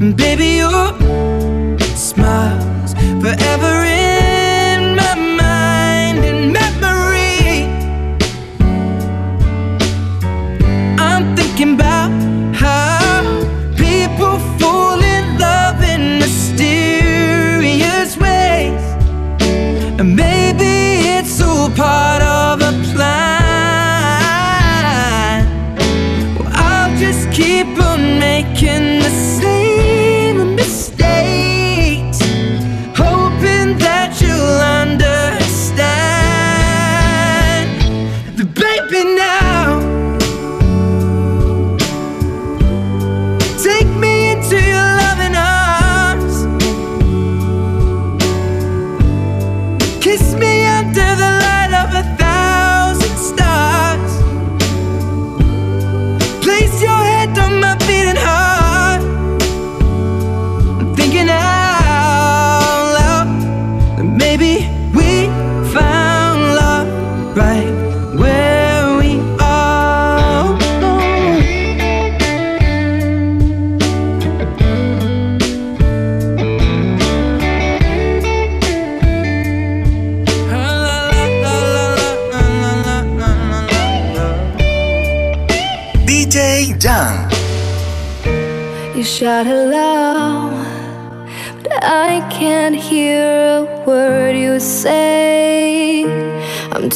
Baby, your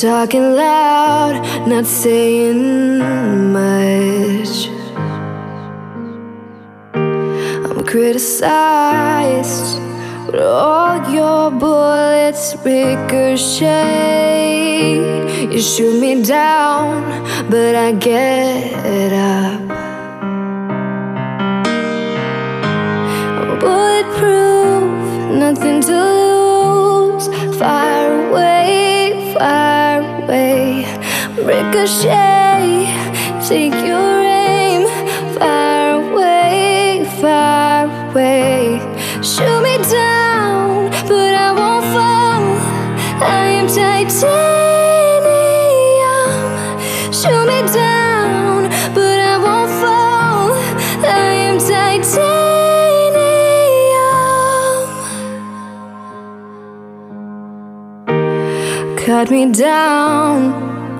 talking loud, not saying much. I'm criticized, but all your bullets ricochet. You shoot me down, but I get up. bulletproof, nothing to lose. Fire Ricochet, take your aim far away, far away. Shoot me down, but I won't fall. I am titanium. Shoot me down, but I won't fall. I am titanium. Cut me down.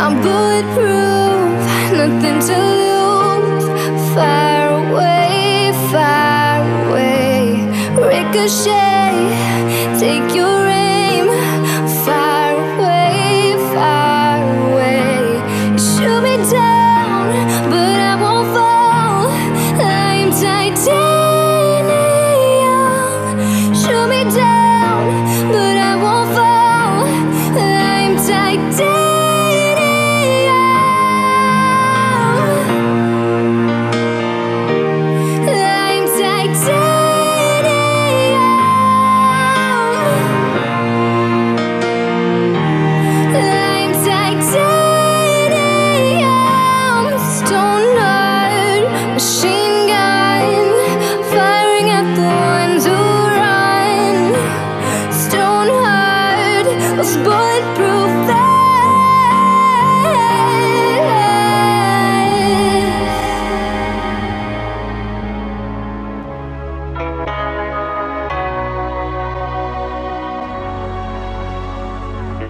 I'm bulletproof, nothing to lose. Far away, far away, ricochet, take your.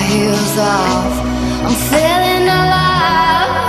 heels off. I'm feeling alive.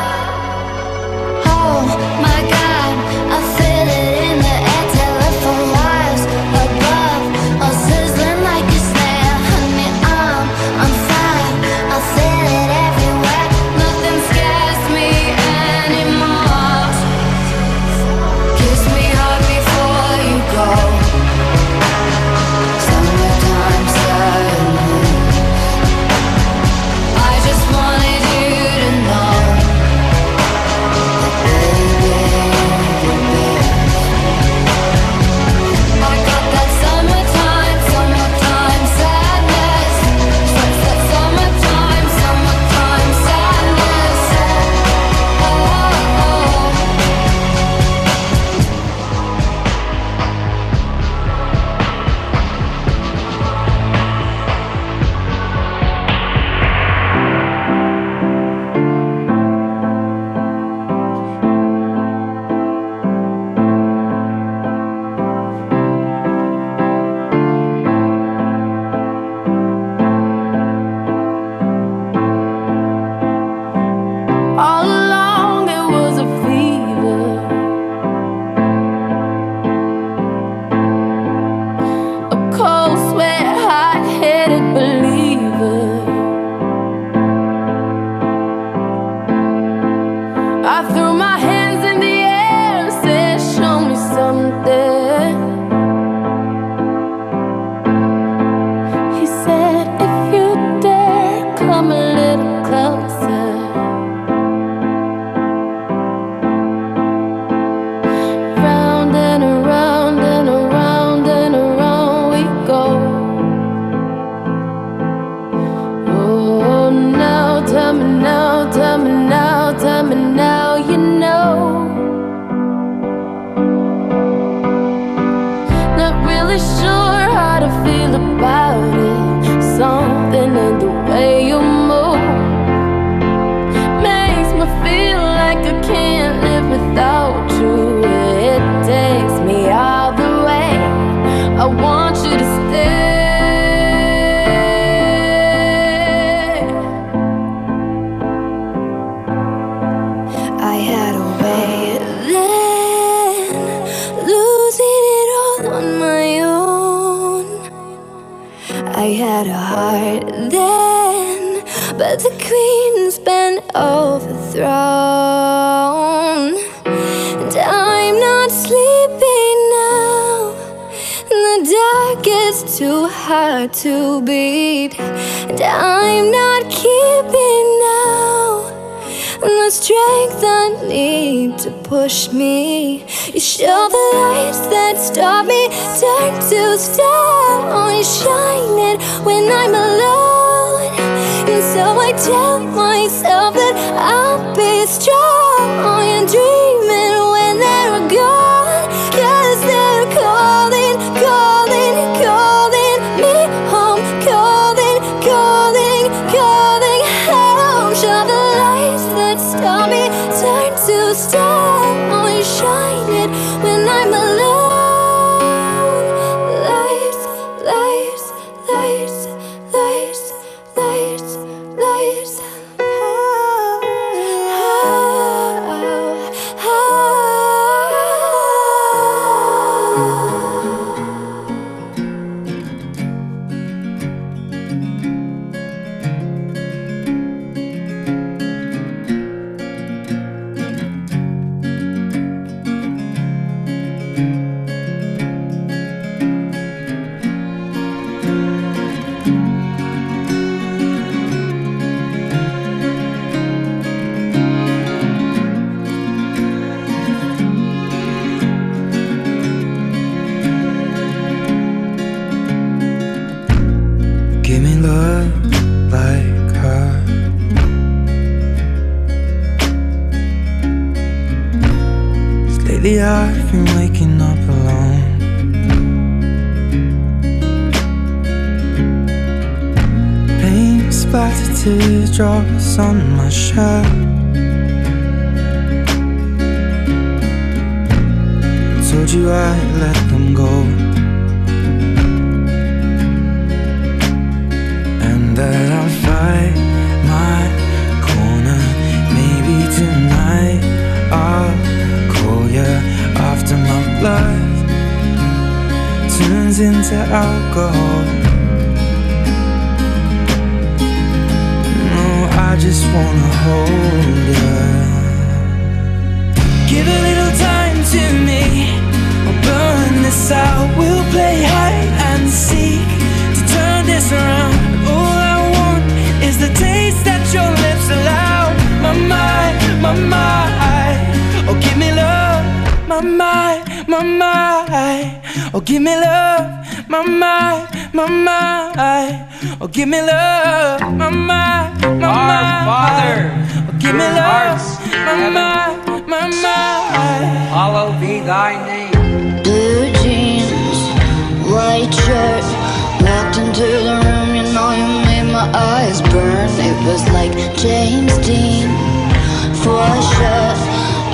Queen's been overthrown. And I'm not sleeping now. The dark is too hard to beat. And I'm not keeping now. And the strength I need to push me. You show the lights that stop me, turn to stone. Only shine it when I'm alone. And so I tell myself that I'll be strong. Only dreaming Love like her. Cause lately I've been waking up alone. Pain splattered teardrops on my shirt. Told you I'd let them go. That I'll fight my corner. Maybe tonight I'll call you after my blood turns into alcohol. No, I just wanna hold you. Give a little time to me. I'll burn this out. We'll play hide and seek to turn this around. The taste that your lips allow. My mind, my mind. Oh, give me love. My mind, my mind. Oh, give me love. My mind, my mind. Oh, give me love. My mind, my Our. Father, Oh, give me who love. art in My mind, my mind. hallowed be thy name. Blue jeans, white shirt. Walked into the room, you know you made my eyes burn. It was like James Dean, for sure.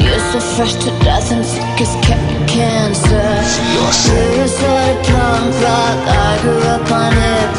You're so fresh to death and sick as ca- cancer. You're of punk rock. I grew up on hip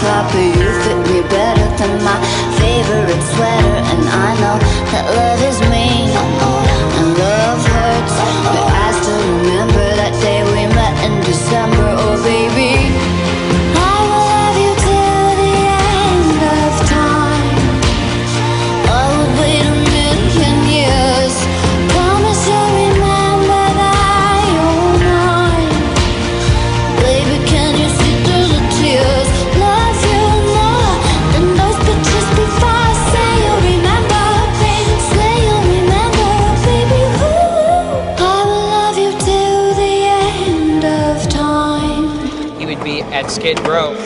be at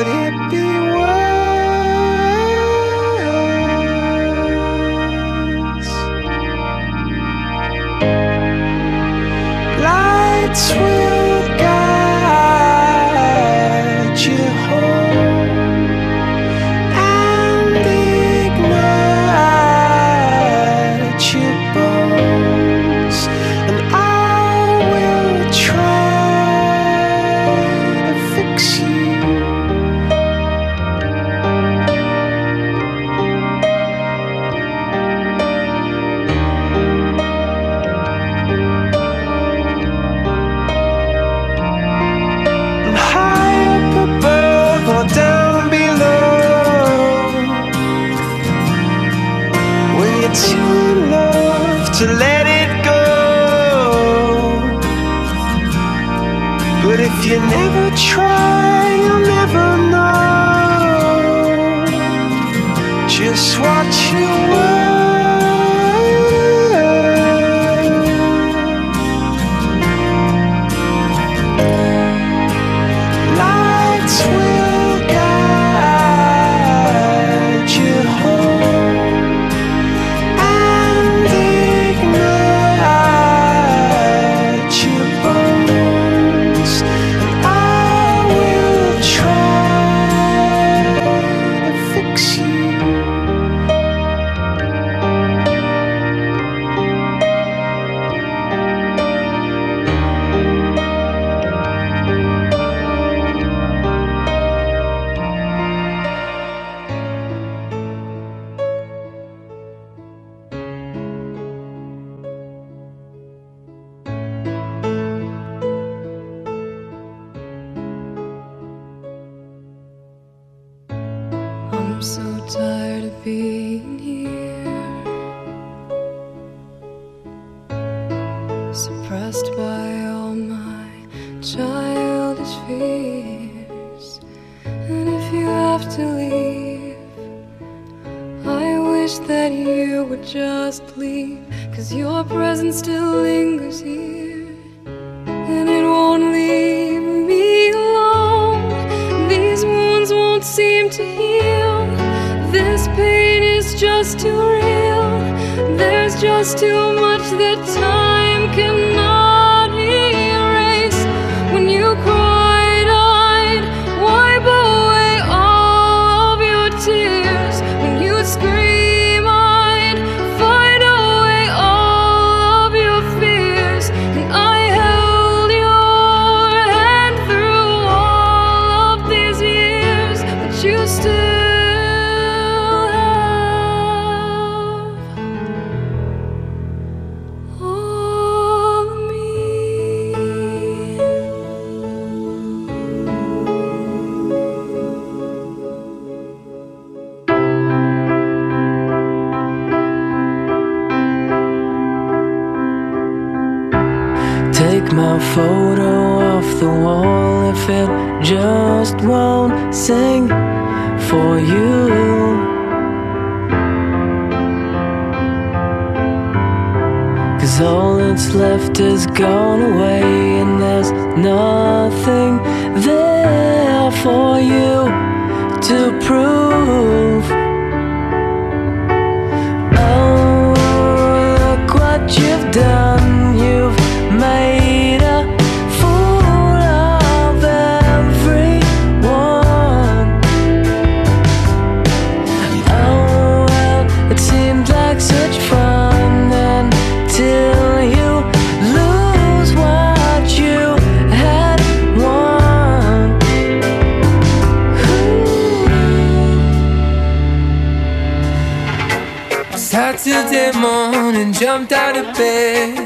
Saturday morning, jumped out of bed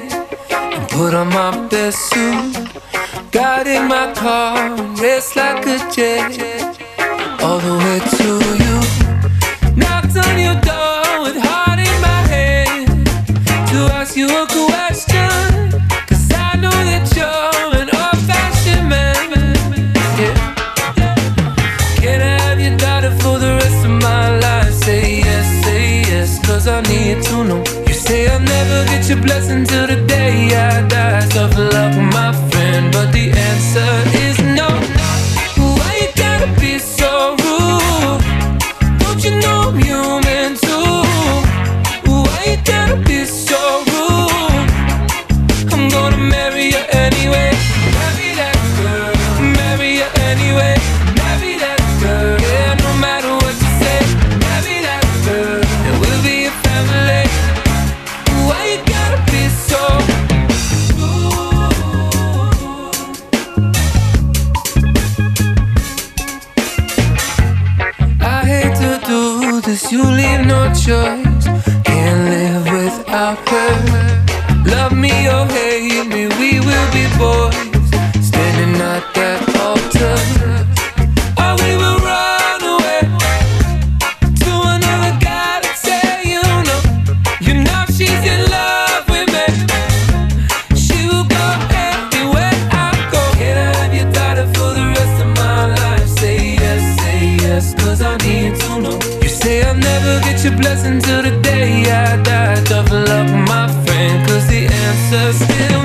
and put on my best suit. Got in my car and raced like a jet all the way to you. Knocked on your door get blessing till the day I die. Tough luck, my friend, but the answer is say cause I need to know. You say I'll never get your blessing till the day I die. Tough luck, my friend, cause the answer's still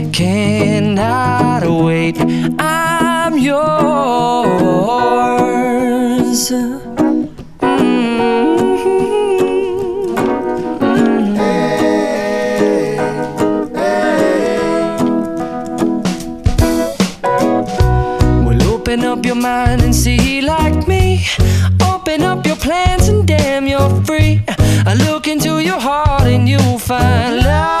cannot wait. I'm yours. Open up your mind and see like me. Open up your plans and damn, you're free. I look into your heart and you'll find love,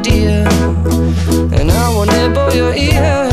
dear, and I wanna bow your ear.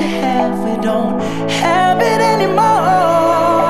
to have, we don't have it anymore.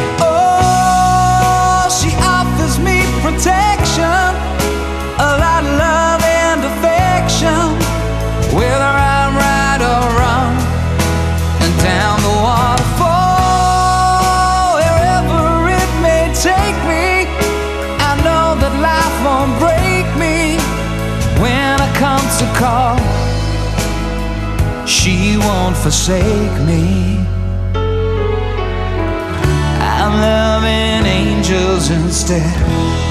won't forsake me. I'm loving angels instead.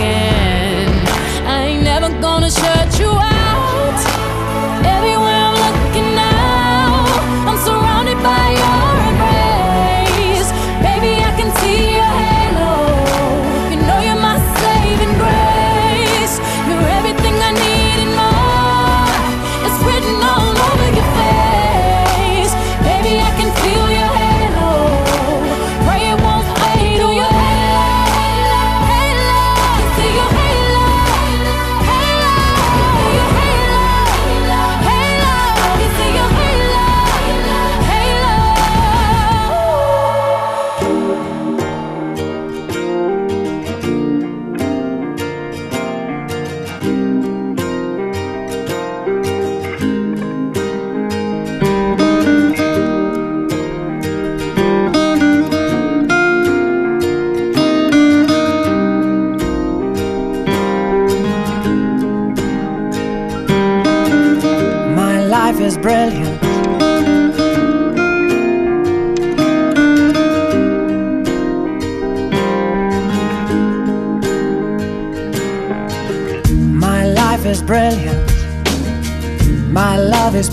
I'm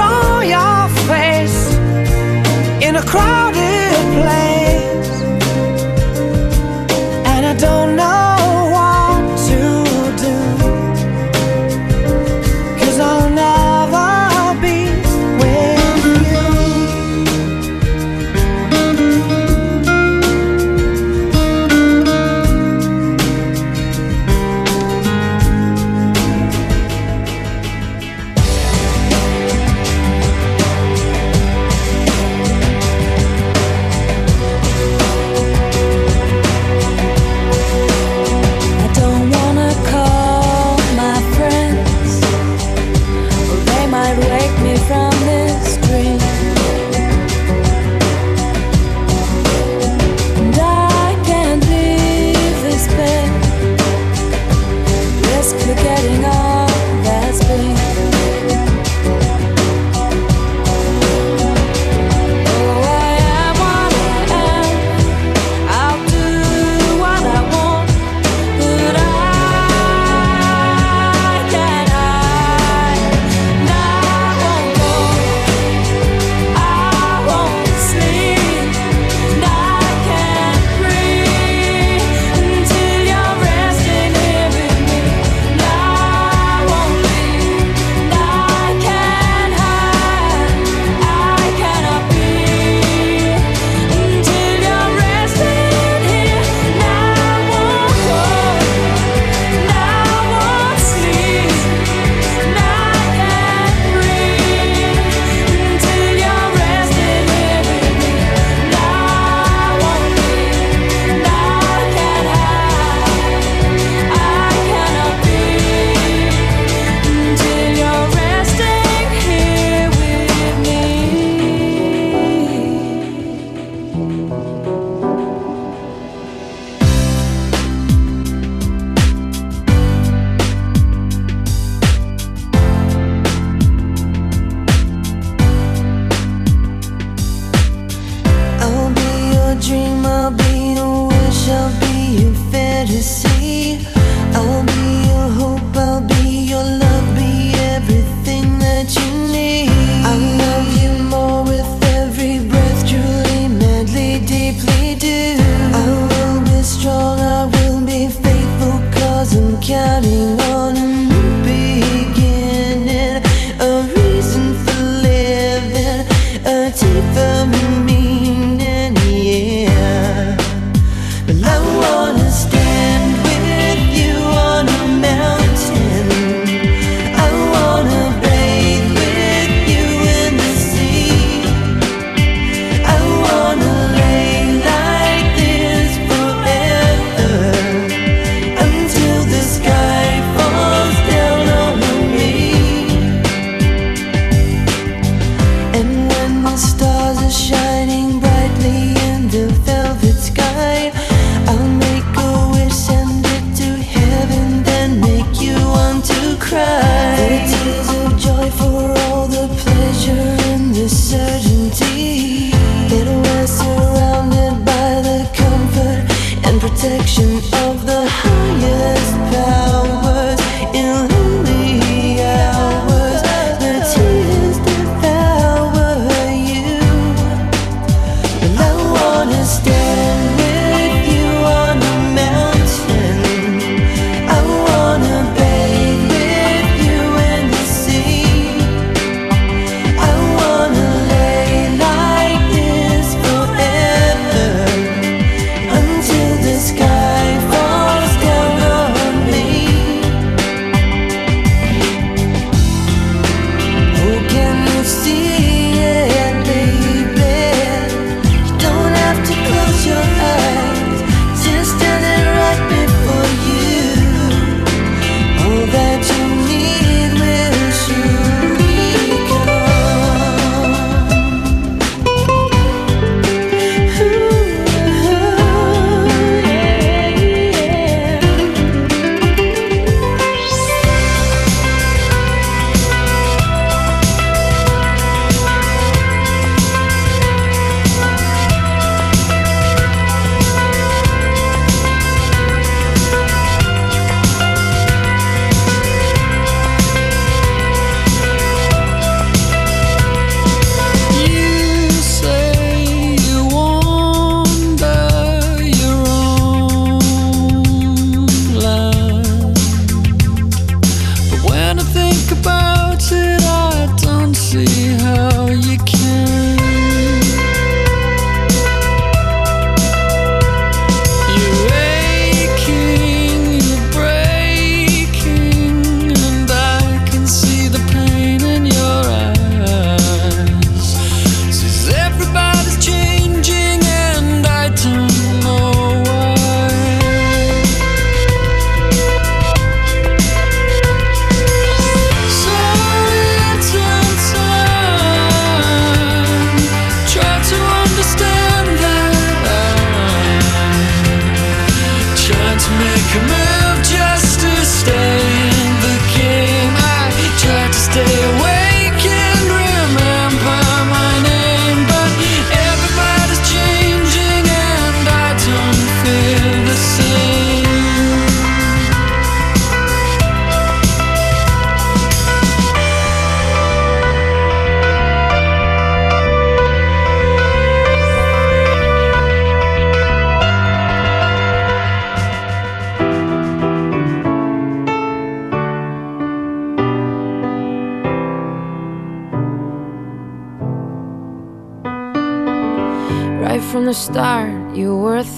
saw your face in a crowded place,